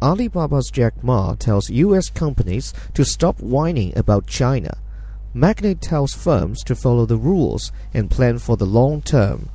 Alibaba's Jack Ma tells US companies to stop whining about China. Magnate tells firms to follow the rules and plan for the long term.